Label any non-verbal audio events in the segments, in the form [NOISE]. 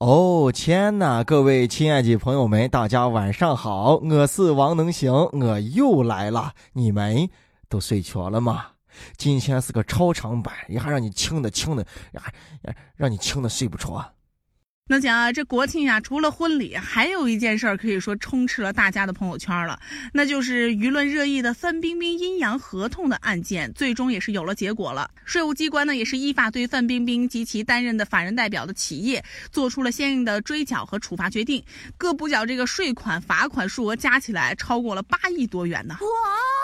哦天哪！各位亲爱的朋友们，大家晚上好，我是王能行，我又来了。你们都睡着了吗？今天是个超长版，一下让你轻的轻的，呀呀，让你轻的睡不着。那讲啊，这国庆呀，除了婚礼，还有一件事儿可以说充斥了大家的朋友圈了，那就是舆论热议的范冰冰阴阳合同的案件，最终也是有了结果了。税务机关呢，也是依法对范冰冰及其担任的法人代表的企业做出了相应的追缴和处罚决定，各补缴这个税款、罚款数额加起来超过了八亿多元呢。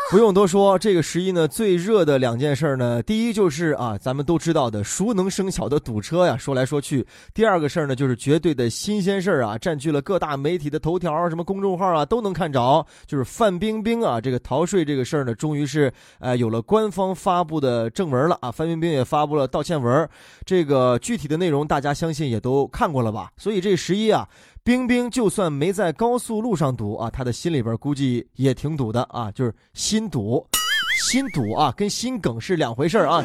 不用多说，这个十一呢最热的两件事呢，第一就是啊，咱们都知道的熟能生巧的堵车呀，说来说去；第二个事儿呢，就是绝对的新鲜事儿啊，占据了各大媒体的头条，什么公众号啊都能看着，就是范冰冰啊这个逃税这个事儿呢，终于是呃有了官方发布的正文了啊，范冰冰也发布了道歉文，这个具体的内容大家相信也都看过了吧？所以这十一啊。冰冰就算没在高速路上堵啊，他的心里边估计也挺堵的啊，就是心堵，心堵啊，跟心梗是两回事啊。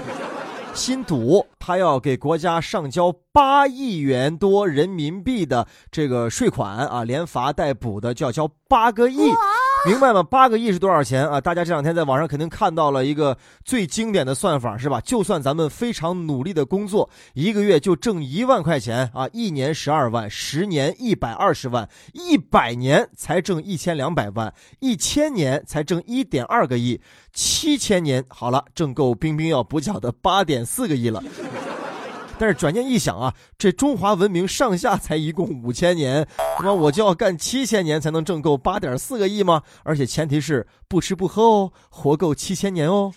心堵，他要给国家上交八亿元多人民币的这个税款啊，连罚带补的就要交八个亿。[LAUGHS] 明白吗？八个亿是多少钱啊？大家这两天在网上肯定看到了一个最经典的算法，是吧？就算咱们非常努力的工作，一个月就挣一万块钱啊，一年十二万，十年一百二十万，一百年才挣一千两百万，一千年才挣一点二个亿，七千年好了，挣够冰冰要补缴的八点四个亿了。但是转念一想啊，这中华文明上下才一共五千年，那么我就要干七千年才能挣够八点四个亿吗？而且前提是不吃不喝哦，活够七千年哦。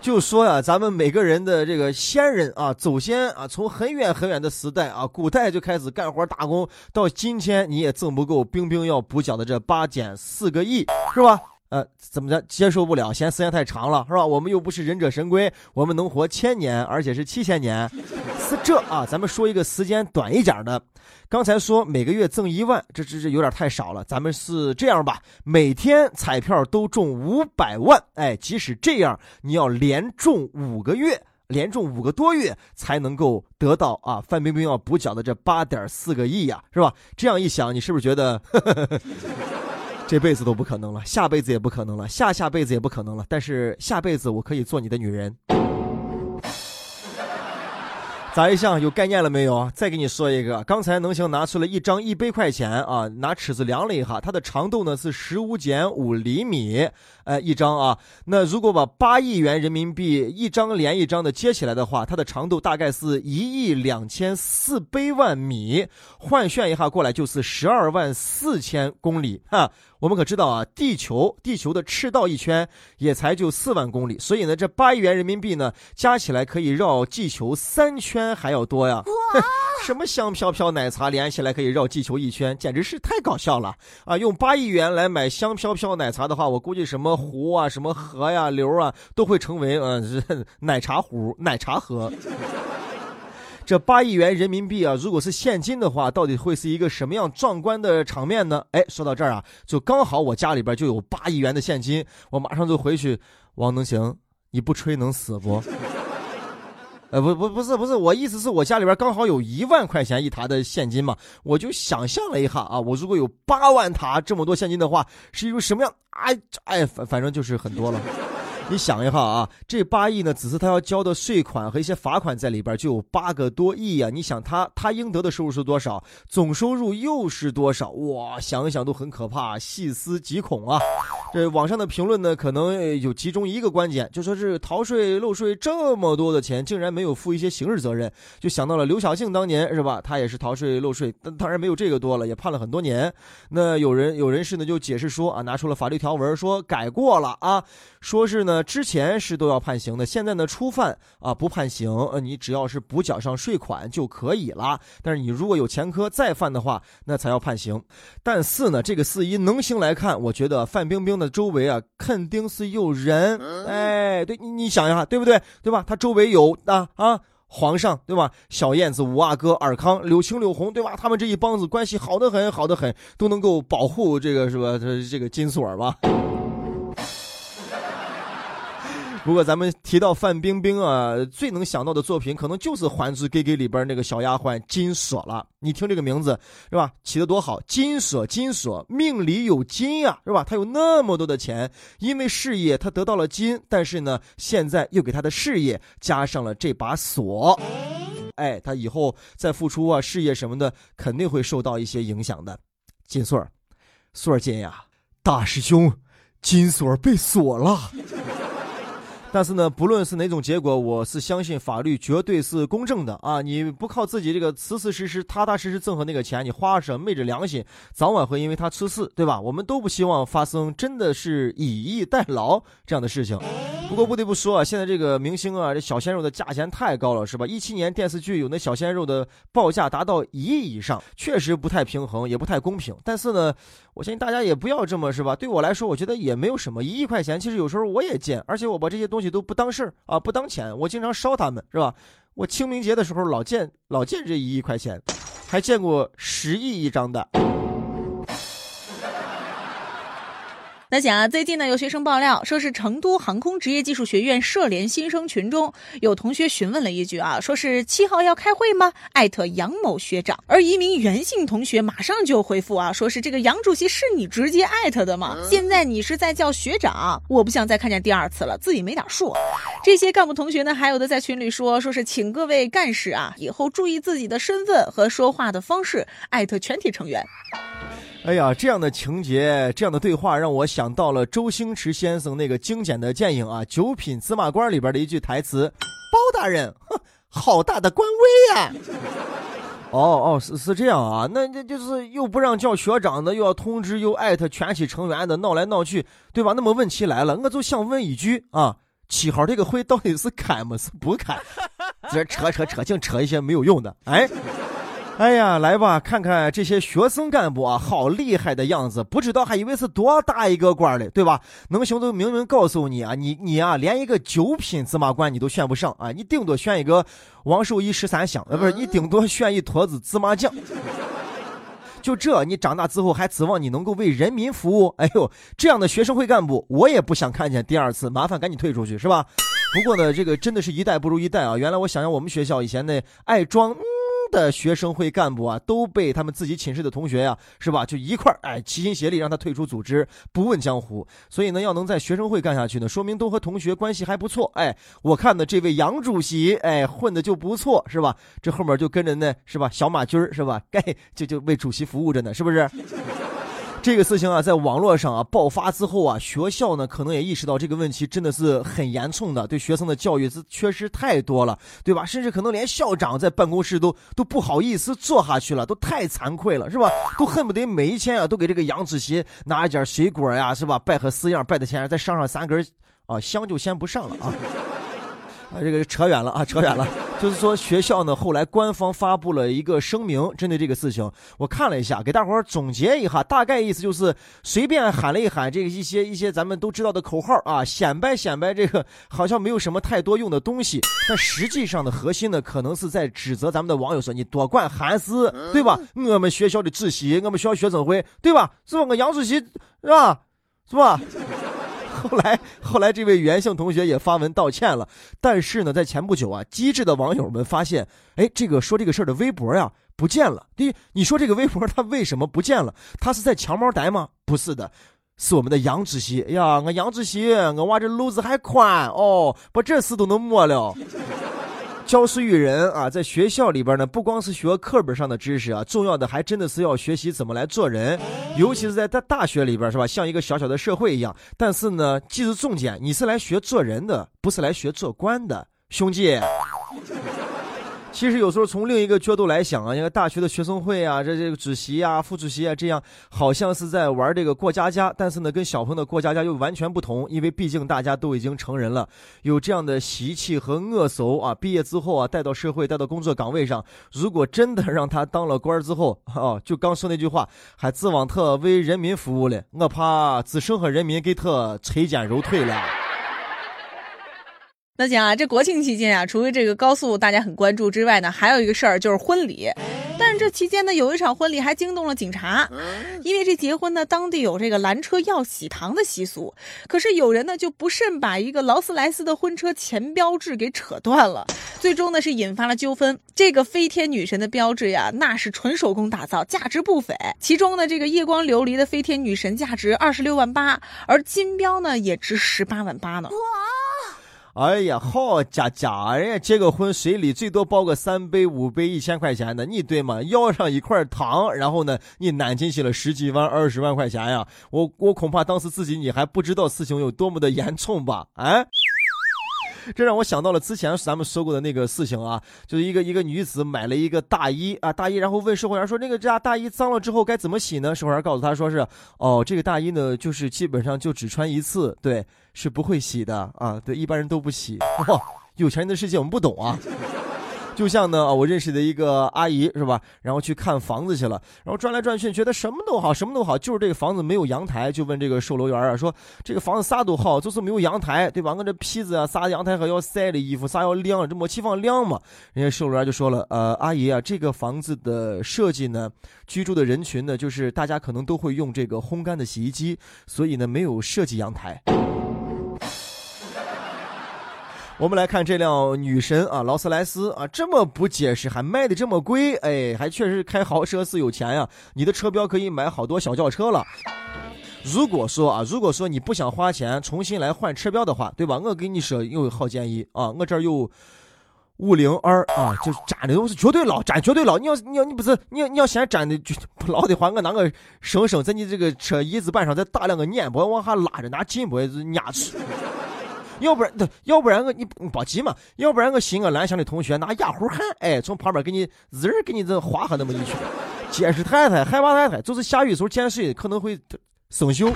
就说呀，咱们每个人的这个先人啊，祖先啊，从很远很远的时代啊，古代就开始干活打工，到今天你也挣不够冰冰要补缴的这八点四个亿，是吧？呃，怎么着？接受不了，嫌时间太长了，是吧？我们又不是忍者神龟，我们能活千年，而且是七千年，是这啊？咱们说一个时间短一点的。刚才说每个月挣一万，这这这有点太少了。咱们是这样吧？每天彩票都中五百万，哎，即使这样，你要连中五个月，连中五个多月，才能够得到啊范冰冰要补缴的这八点四个亿呀，是吧？这样一想，你是不是觉得？[LAUGHS] 这辈子都不可能了，下辈子也不可能了，下下辈子也不可能了。但是下辈子我可以做你的女人。咋一想有概念了没有？再给你说一个，刚才能行拿出了一张一百块钱啊，拿尺子量了一下，它的长度呢是十五减五厘米，哎，一张啊。那如果把八亿元人民币一张连一张的接起来的话，它的长度大概是一亿两千四百万米，换算一下过来就是十二万四千公里哈。我们可知道啊，地球地球的赤道一圈也才就四万公里，所以呢，这八亿元人民币呢，加起来可以绕地球三圈还要多呀！[LAUGHS] 什么香飘飘奶茶连起来可以绕地球一圈，简直是太搞笑了啊！用八亿元来买香飘飘奶茶的话，我估计什么湖啊、什么河呀、流啊，都会成为嗯 [LAUGHS] 奶茶湖、奶茶河。[LAUGHS] 这八亿元人民币啊，如果是现金的话，到底会是一个什么样壮观的场面呢？哎，说到这儿啊，就刚好我家里边就有八亿元的现金，我马上就回去。王能行，你不吹能死不？呃，不不不是不是，我意思是我家里边刚好有一万块钱一沓的现金嘛，我就想象了一下啊，我如果有八万沓这么多现金的话，是一种什么样？哎哎，反反正就是很多了。你想一下啊，这八亿呢，只是他要交的税款和一些罚款在里边就有八个多亿呀。你想他他应得的收入是多少？总收入又是多少？哇，想一想都很可怕，细思极恐啊！这网上的评论呢，可能有其中一个观点，就说是逃税漏税这么多的钱，竟然没有负一些刑事责任，就想到了刘晓庆当年是吧？他也是逃税漏税，但当然没有这个多了，也判了很多年。那有人有人士呢就解释说啊，拿出了法律条文说改过了啊，说是呢。之前是都要判刑的，现在呢初犯啊不判刑，呃你只要是补缴上税款就可以了。但是你如果有前科再犯的话，那才要判刑。但是呢，这个四一能行来看，我觉得范冰冰的周围啊肯定是有人，哎，对你你想一下，对不对？对吧？他周围有啊啊皇上，对吧？小燕子、五阿哥、尔康、柳青、柳红，对吧？他们这一帮子关系好的很，好的很，都能够保护这个是吧？这这个金锁吧。不过咱们提到范冰冰啊，最能想到的作品可能就是《还珠格格》里边那个小丫鬟金锁了。你听这个名字是吧？起的多好，金锁金锁，命里有金呀，是吧？他有那么多的钱，因为事业他得到了金，但是呢，现在又给他的事业加上了这把锁。哎，他以后再付出啊，事业什么的肯定会受到一些影响的。金锁儿，锁儿金呀，大师兄，金锁被锁了。但是呢，不论是哪种结果，我是相信法律绝对是公正的啊！你不靠自己这个踏踏实实、踏踏实实挣回那个钱，你花着昧着良心，早晚会因为他出事，对吧？我们都不希望发生真的是以逸待劳这样的事情。不过不得不说啊，现在这个明星啊，这小鲜肉的价钱太高了，是吧？一七年电视剧有那小鲜肉的报价达到一亿以上，确实不太平衡，也不太公平。但是呢，我相信大家也不要这么，是吧？对我来说，我觉得也没有什么，一亿块钱，其实有时候我也见，而且我把这些东。东西都不当事儿啊，不当钱，我经常烧他们，是吧？我清明节的时候老见老见这一亿块钱，还见过十亿一张的。那讲啊，最近呢有学生爆料说是成都航空职业技术学院社联新生群中有同学询问了一句啊，说是七号要开会吗？艾特杨某学长，而一名袁姓同学马上就回复啊，说是这个杨主席是你直接艾特的吗？现在你是在叫学长，我不想再看见第二次了，自己没点数。这些干部同学呢，还有的在群里说，说是请各位干事啊，以后注意自己的身份和说话的方式，艾特全体成员。哎呀，这样的情节，这样的对话，让我想到了周星驰先生那个精简的电影啊《九品芝麻官》里边的一句台词：“包大人，哼，好大的官威呀！”哦哦，是是这样啊，那这就是又不让叫学长的，又要通知，又艾特全体成员的，闹来闹去，对吧？那么问题来了，我就想问一句啊，七号这个会到底是开么是不开？这扯扯扯，净扯一些没有用的，哎。[LAUGHS] 哎呀，来吧，看看这些学生干部啊，好厉害的样子，不知道还以为是多大一个官嘞，对吧？能行都明明告诉你啊，你你啊，连一个九品芝麻官你都选不上啊，你顶多选一个王守义十三香，呃，不是，你顶多选一坨子芝麻酱。[LAUGHS] 就这，你长大之后还指望你能够为人民服务？哎呦，这样的学生会干部，我也不想看见第二次，麻烦赶紧退出去，是吧？不过呢，这个真的是一代不如一代啊！原来我想想，我们学校以前那爱装。的学生会干部啊，都被他们自己寝室的同学呀，是吧？就一块儿哎，齐心协力让他退出组织，不问江湖。所以呢，要能在学生会干下去呢，说明都和同学关系还不错。哎，我看呢这位杨主席，哎，混的就不错，是吧？这后面就跟着呢，是吧？小马军儿，是吧？[LAUGHS] 该就就为主席服务着呢，是不是？这个事情啊，在网络上啊爆发之后啊，学校呢可能也意识到这个问题真的是很严重的，对学生的教育是缺失太多了，对吧？甚至可能连校长在办公室都都不好意思坐下去了，都太惭愧了，是吧？都恨不得每一天啊都给这个杨主席拿一点水果呀，是吧？拜贺死样，拜的前再上上三根啊香就先不上了啊。啊，这个扯远了啊，扯远了。就是说，学校呢后来官方发布了一个声明，针对这个事情，我看了一下，给大伙儿总结一下，大概意思就是随便喊了一喊这个一些一些咱们都知道的口号啊，显摆显摆这个好像没有什么太多用的东西，[LAUGHS] 但实际上的核心呢，可能是在指责咱们的网友说你多管闲事，对吧？我们学校的主席，我们学校学生会，对吧？是吧？我杨主席是吧？是吧？后来，后来这位袁姓同学也发文道歉了。但是呢，在前不久啊，机智的网友们发现，哎，这个说这个事儿的微博呀不见了。第，你说这个微博他为什么不见了？他是在强猫呆吗？不是的，是我们的杨主席。哎呀，我杨主席，我娃这路子还宽哦，把这事都能摸了。教书育人啊，在学校里边呢，不光是学课本上的知识啊，重要的还真的是要学习怎么来做人，尤其是在大大学里边，是吧？像一个小小的社会一样。但是呢，记住重点，你是来学做人的，不是来学做官的，兄弟。其实有时候从另一个角度来想啊，因为大学的学生会啊，这这个主席啊、副主席啊，这样好像是在玩这个过家家，但是呢，跟小朋友的过家家又完全不同，因为毕竟大家都已经成人了，有这样的习气和恶俗啊。毕业之后啊，带到社会、带到工作岗位上，如果真的让他当了官之后，哦，就刚说那句话，还指望他为人民服务了，我怕只剩和人民给他拆肩揉腿了。那讲啊，这国庆期间啊，除了这个高速大家很关注之外呢，还有一个事儿就是婚礼。但是这期间呢，有一场婚礼还惊动了警察，因为这结婚呢，当地有这个拦车要喜糖的习俗，可是有人呢就不慎把一个劳斯莱斯的婚车前标志给扯断了，最终呢是引发了纠纷。这个飞天女神的标志呀，那是纯手工打造，价值不菲。其中呢，这个夜光琉璃的飞天女神价值二十六万八，而金标呢也值十八万八呢。哎呀，好家家，人家结个婚，随礼最多包个三杯、五杯、一千块钱的，你对吗？要上一块糖，然后呢，你揽进去了十几万、二十万块钱呀！我我恐怕当时自己你还不知道事情有多么的严重吧？哎。这让我想到了之前咱们说过的那个事情啊，就是一个一个女子买了一个大衣啊，大衣，然后问售货员说：“那个这大衣脏了之后该怎么洗呢？”售货员告诉他说：“是哦，这个大衣呢，就是基本上就只穿一次，对，是不会洗的啊，对，一般人都不洗。哇，有钱人的世界我们不懂啊。”就像呢，我认识的一个阿姨是吧？然后去看房子去了，然后转来转去，觉得什么都好，什么都好，就是这个房子没有阳台，就问这个售楼员啊，说这个房子啥都好，就是没有阳台，对吧？我这坯子啊，啥阳台还要晒的衣服，啥要晾，这没地方晾嘛？人家售楼员就说了，呃，阿姨啊，这个房子的设计呢，居住的人群呢，就是大家可能都会用这个烘干的洗衣机，所以呢，没有设计阳台。我们来看这辆女神啊，劳斯莱斯啊，这么不结实，还卖的这么贵，哎，还确实开豪车是有钱呀。你的车标可以买好多小轿车了。如果说啊，如果说你不想花钱重新来换车标的话，对吧？我给你说有好建议啊，我这儿有五零二啊，就是粘的东西绝对牢，粘绝对牢。你要你要你不是你要你要嫌粘的不牢的话，我拿个绳绳在你这个车椅子板上再打两个粘箔往下拉着，拿紧箔压住。要不然，要不然我你别急嘛，要不然我寻个蓝翔的同学拿压糊焊，哎，从旁边给你滋儿给你这划下那么一圈，[LAUGHS] 结实太太，害怕太太，就是下雨时候见水可能会生锈。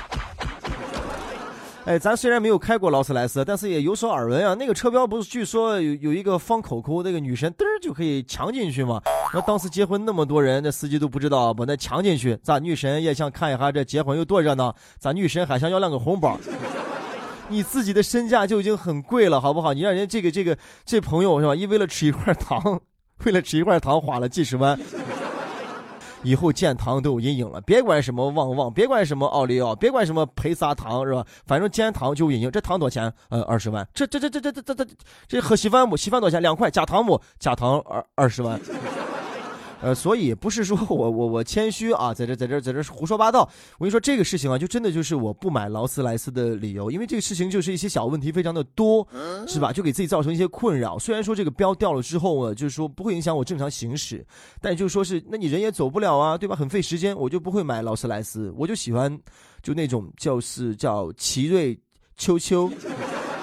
哎，咱虽然没有开过劳斯莱斯，但是也有所耳闻啊。那个车标不是据说有有一个放口口，那个女神嘚儿就可以抢进去嘛？那当时结婚那么多人，那司机都不知道把那抢进去，咱女神也想看一下这结婚有多热闹，咱女神还想要两个红包。你自己的身价就已经很贵了，好不好？你让人家这个这个这朋友是吧？一为了吃一块糖，[LAUGHS] 为了吃一块糖花了几十万，以后见糖都有阴影了。别管什么旺旺，别管什么奥利奥，别管什么培撒糖是吧？反正见糖就有阴影。这糖多少钱？呃，二十万。这这这这这这这这喝稀饭不？稀饭多少钱？两块。加糖不？加糖二二十万。呃，所以不是说我我我谦虚啊，在这在这在这胡说八道。我跟你说这个事情啊，就真的就是我不买劳斯莱斯的理由，因为这个事情就是一些小问题非常的多，是吧？就给自己造成一些困扰。虽然说这个标掉了之后啊，就是说不会影响我正常行驶，但就是说是，那你人也走不了啊，对吧？很费时间，我就不会买劳斯莱斯，我就喜欢就那种就是叫奇瑞秋秋。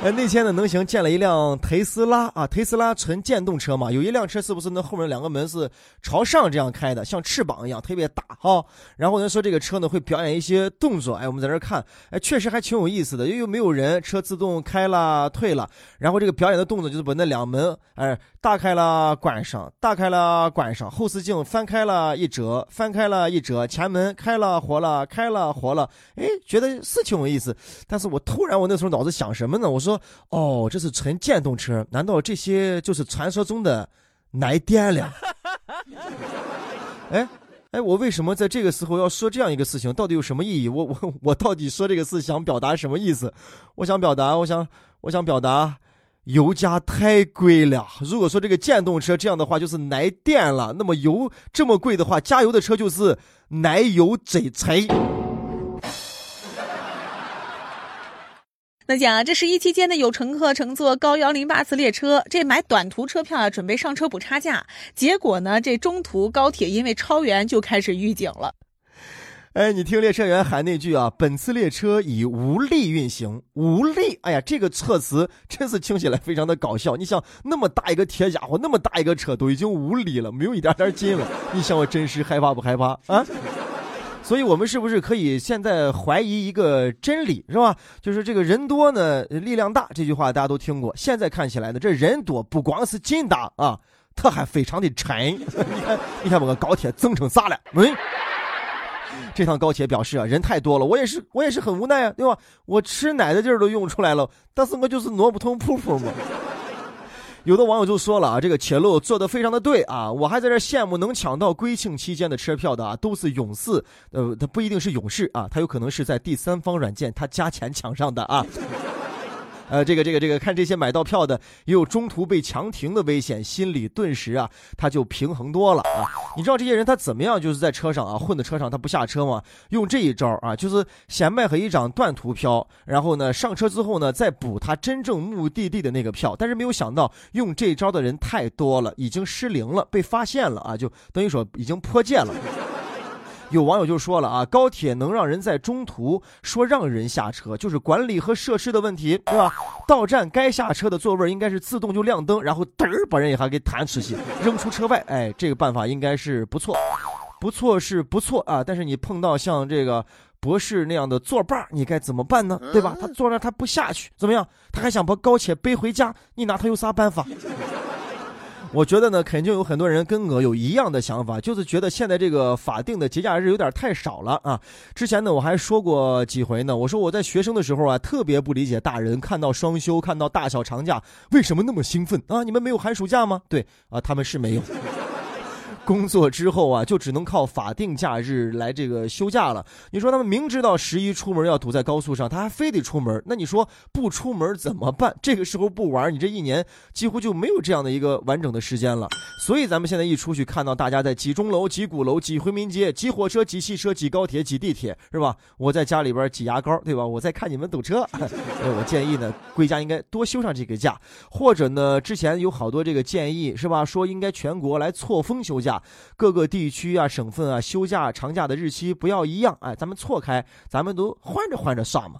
哎，那天呢，能行见了一辆特斯拉啊，特斯拉纯电动车嘛，有一辆车是不是那后面两个门是朝上这样开的，像翅膀一样，特别大哈。然后呢说这个车呢会表演一些动作，哎，我们在这看，哎，确实还挺有意思的，又又没有人，车自动开了退了，然后这个表演的动作就是把那两门哎打开了关上，打开了关上，后视镜翻开了一折，翻开了一折，前门开了活了，开了活了，哎，觉得是挺有意思。但是我突然我那时候脑子想什么呢？我说。哦，这是纯电动车，难道这些就是传说中的来电了？[LAUGHS] 哎哎，我为什么在这个时候要说这样一个事情？到底有什么意义？我我我到底说这个事想表达什么意思？我想表达，我想我想表达，油价太贵了。如果说这个电动车这样的话就是来电了，那么油这么贵的话，加油的车就是奶油贼柴。那讲啊，这十一期间呢，有乘客乘坐高幺零八次列车，这买短途车票啊，准备上车补差价，结果呢，这中途高铁因为超员就开始预警了。哎，你听列车员喊那句啊，本次列车已无力运行，无力。哎呀，这个措辞真是听起来非常的搞笑。你想，那么大一个铁家伙，那么大一个车都已经无力了，没有一点点劲了。[LAUGHS] 你想我真是害怕不害怕啊？所以，我们是不是可以现在怀疑一个真理，是吧？就是这个人多呢，力量大。这句话大家都听过。现在看起来呢，这人多不光是劲大啊，它还非常的沉。你看，你看，把个高铁增成啥了？嗯，这趟高铁表示啊，人太多了，我也是，我也是很无奈啊，对吧？我吃奶的劲儿都用出来了，但是我就是挪不通铺铺嘛。[LAUGHS] 有的网友就说了啊，这个铁路做的非常的对啊，我还在这羡慕能抢到归庆期间的车票的啊，都是勇士，呃，他不一定是勇士啊，他有可能是在第三方软件他加钱抢上的啊。呃，这个这个这个，看这些买到票的也有中途被强停的危险，心里顿时啊，他就平衡多了啊。你知道这些人他怎么样，就是在车上啊混的车上他不下车吗？用这一招啊，就是先卖黑一张断途票，然后呢上车之后呢再补他真正目的地的那个票。但是没有想到用这招的人太多了，已经失灵了，被发现了啊，就等于说已经破戒了。有网友就说了啊，高铁能让人在中途说让人下车，就是管理和设施的问题，对吧？到站该下车的座位应该是自动就亮灯，然后嘚儿把人一下给弹出去，扔出车外。哎，这个办法应该是不错，不错是不错啊。但是你碰到像这个博士那样的作伴，你该怎么办呢？对吧？他坐那他不下去，怎么样？他还想把高铁背回家，你拿他有啥办法？我觉得呢，肯定有很多人跟我有一样的想法，就是觉得现在这个法定的节假日有点太少了啊。之前呢，我还说过几回呢，我说我在学生的时候啊，特别不理解大人看到双休、看到大小长假为什么那么兴奋啊？你们没有寒暑假吗？对啊，他们是没有。工作之后啊，就只能靠法定假日来这个休假了。你说他们明知道十一出门要堵在高速上，他还非得出门，那你说不出门怎么办？这个时候不玩，你这一年几乎就没有这样的一个完整的时间了。所以咱们现在一出去，看到大家在挤钟楼、挤鼓楼、挤回民街、挤火车、挤汽车、挤高铁、挤地铁，是吧？我在家里边挤牙膏，对吧？我在看你们堵车。[LAUGHS] 我建议呢，归家应该多休上这个假，或者呢，之前有好多这个建议，是吧？说应该全国来错峰休假。各个地区啊、省份啊，休假长假的日期不要一样，哎，咱们错开，咱们都换着换着算嘛。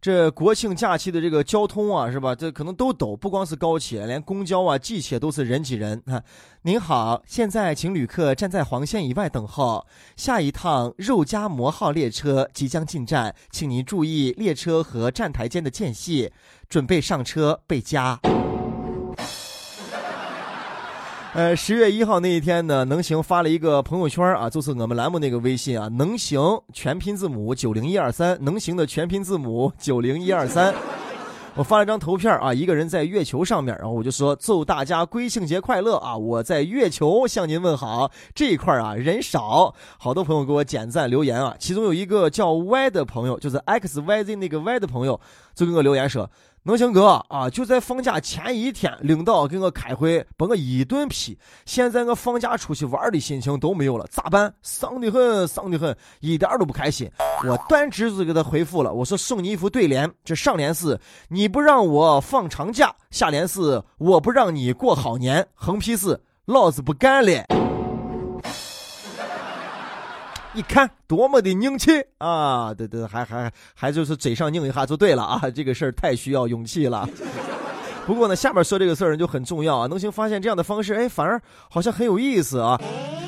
这国庆假期的这个交通啊，是吧？这可能都堵，不光是高铁，连公交啊、地铁都是人挤人啊。您好，现在请旅客站在黄线以外等候，下一趟肉夹馍号列车即将进站，请您注意列车和站台间的间隙，准备上车备夹。呃，十月一号那一天呢，能行发了一个朋友圈啊，就是我们栏目那个微信啊，能行全拼字母九零一二三，能行的全拼字母九零一二三。我发了张图片啊，一个人在月球上面，然后我就说祝大家归庆节快乐啊！我在月球向您问好。这一块啊人少，好多朋友给我点赞留言啊，其中有一个叫 Y 的朋友，就是 X Y Z 那个 Y 的朋友，就给我留言说。能行哥啊，就在放假前一天，领导给我开会，把我一顿批。现在我放假出去玩的心情都没有了，咋办？丧的很，丧的很，一点都不开心。我断直子给他回复了，我说送你一副对联，这上联是你不让我放长假，下联是我不让你过好年，横批是老子不干了。你看多么的硬气啊！对对，还还还就是嘴上拧一下就对了啊！[LAUGHS] 这个事儿太需要勇气了。[LAUGHS] 不过呢，下面说这个事儿就很重要啊。能行发现这样的方式，哎，反而好像很有意思啊。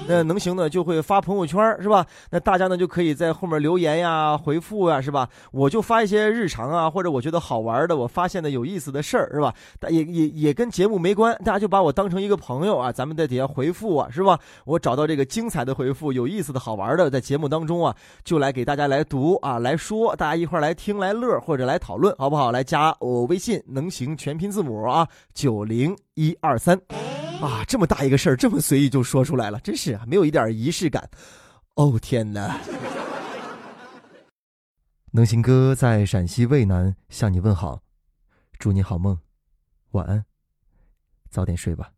那能行呢就会发朋友圈是吧？那大家呢就可以在后面留言呀、回复呀是吧？我就发一些日常啊，或者我觉得好玩的、我发现的有意思的事儿是吧？也也也跟节目没关，大家就把我当成一个朋友啊，咱们在底下回复啊是吧？我找到这个精彩的回复、有意思的好玩的，在节目当中啊，就来给大家来读啊来说，大家一块来听来乐或者来讨论好不好？来加我微信能行全拼字母啊九零一二三。啊，这么大一个事儿，这么随意就说出来了，真是没有一点仪式感。哦天哪！[LAUGHS] 能行哥在陕西渭南向你问好，祝你好梦，晚安，早点睡吧。